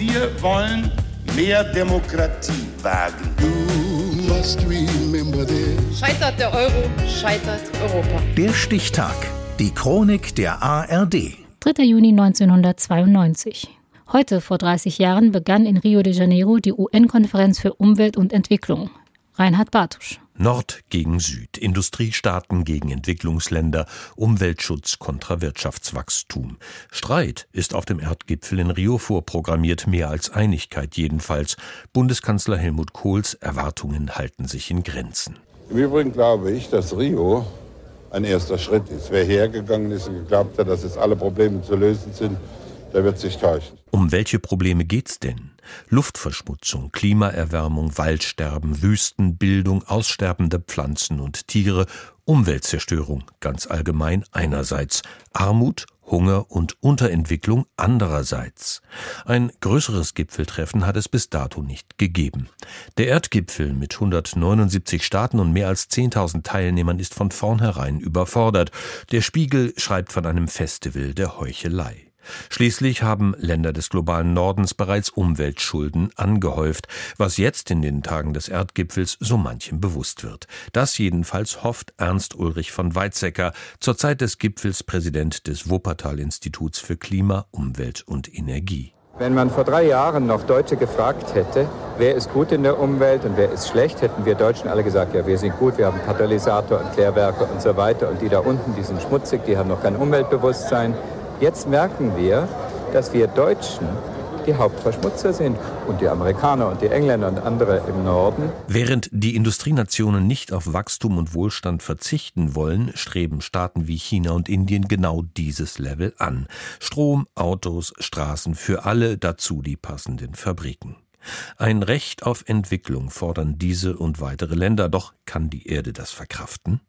Wir wollen mehr Demokratie wagen. Scheitert der Euro, scheitert Europa. Der Stichtag. Die Chronik der ARD. 3. Juni 1992. Heute vor 30 Jahren begann in Rio de Janeiro die UN-Konferenz für Umwelt und Entwicklung. Reinhard Bartusch. Nord gegen Süd, Industriestaaten gegen Entwicklungsländer, Umweltschutz kontra Wirtschaftswachstum. Streit ist auf dem Erdgipfel in Rio vorprogrammiert, mehr als Einigkeit jedenfalls. Bundeskanzler Helmut Kohls Erwartungen halten sich in Grenzen. Im Übrigen glaube ich, dass Rio ein erster Schritt ist. Wer hergegangen ist und geglaubt hat, dass jetzt alle Probleme zu lösen sind, der wird sich täuschen. Um welche Probleme geht's denn? Luftverschmutzung, Klimaerwärmung, Waldsterben, Wüstenbildung, aussterbende Pflanzen und Tiere, Umweltzerstörung ganz allgemein einerseits, Armut, Hunger und Unterentwicklung andererseits. Ein größeres Gipfeltreffen hat es bis dato nicht gegeben. Der Erdgipfel mit 179 Staaten und mehr als 10.000 Teilnehmern ist von vornherein überfordert. Der Spiegel schreibt von einem Festival der Heuchelei. Schließlich haben Länder des globalen Nordens bereits Umweltschulden angehäuft, was jetzt in den Tagen des Erdgipfels so manchem bewusst wird. Das jedenfalls hofft Ernst Ulrich von Weizsäcker, zur Zeit des Gipfels Präsident des Wuppertal-Instituts für Klima, Umwelt und Energie. Wenn man vor drei Jahren noch Deutsche gefragt hätte, wer ist gut in der Umwelt und wer ist schlecht, hätten wir Deutschen alle gesagt, ja, wir sind gut, wir haben Katalysator und Klärwerke und so weiter. Und die da unten, die sind schmutzig, die haben noch kein Umweltbewusstsein. Jetzt merken wir, dass wir Deutschen die Hauptverschmutzer sind und die Amerikaner und die Engländer und andere im Norden. Während die Industrienationen nicht auf Wachstum und Wohlstand verzichten wollen, streben Staaten wie China und Indien genau dieses Level an. Strom, Autos, Straßen für alle, dazu die passenden Fabriken. Ein Recht auf Entwicklung fordern diese und weitere Länder, doch kann die Erde das verkraften?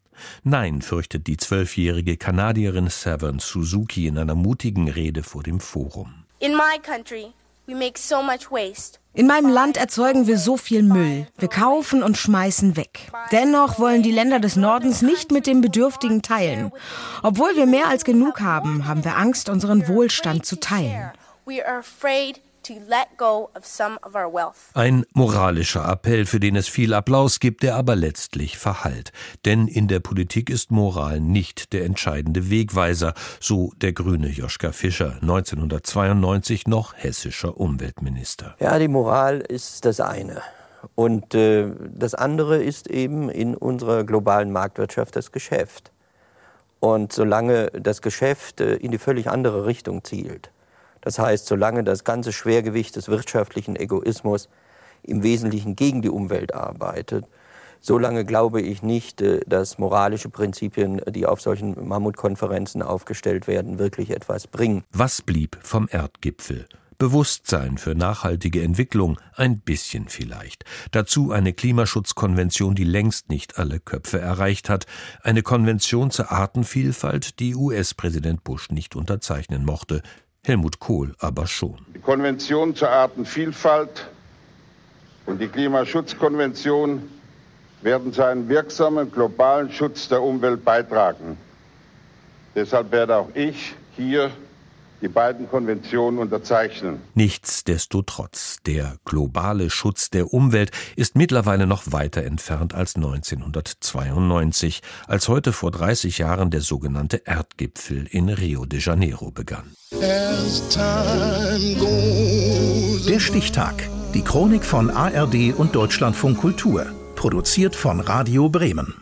Nein, fürchtet die zwölfjährige Kanadierin Severn Suzuki in einer mutigen Rede vor dem Forum. In my country, we make so much waste. In meinem Land erzeugen wir so viel Müll. Wir kaufen und schmeißen weg. Dennoch wollen die Länder des Nordens nicht mit den Bedürftigen teilen. Obwohl wir mehr als genug haben, haben wir Angst, unseren Wohlstand zu teilen. We are afraid ein moralischer Appell, für den es viel Applaus gibt, der aber letztlich verhallt. Denn in der Politik ist Moral nicht der entscheidende Wegweiser, so der grüne Joschka Fischer, 1992 noch hessischer Umweltminister. Ja, die Moral ist das eine. Und äh, das andere ist eben in unserer globalen Marktwirtschaft das Geschäft. Und solange das Geschäft äh, in die völlig andere Richtung zielt, das heißt, solange das ganze Schwergewicht des wirtschaftlichen Egoismus im Wesentlichen gegen die Umwelt arbeitet, solange glaube ich nicht, äh, dass moralische Prinzipien, die auf solchen Mammutkonferenzen aufgestellt werden, wirklich etwas bringen. Was blieb vom Erdgipfel? Bewusstsein für nachhaltige Entwicklung, ein bisschen vielleicht. Dazu eine Klimaschutzkonvention, die längst nicht alle Köpfe erreicht hat, eine Konvention zur Artenvielfalt, die US-Präsident Bush nicht unterzeichnen mochte, Helmut Kohl aber schon. Die Konvention zur Artenvielfalt und die Klimaschutzkonvention werden zu einem wirksamen globalen Schutz der Umwelt beitragen. Deshalb werde auch ich hier die beiden Konventionen unterzeichnen. Nichtsdestotrotz, der globale Schutz der Umwelt ist mittlerweile noch weiter entfernt als 1992, als heute vor 30 Jahren der sogenannte Erdgipfel in Rio de Janeiro begann. Der Stichtag. Die Chronik von ARD und Deutschlandfunk Kultur. Produziert von Radio Bremen.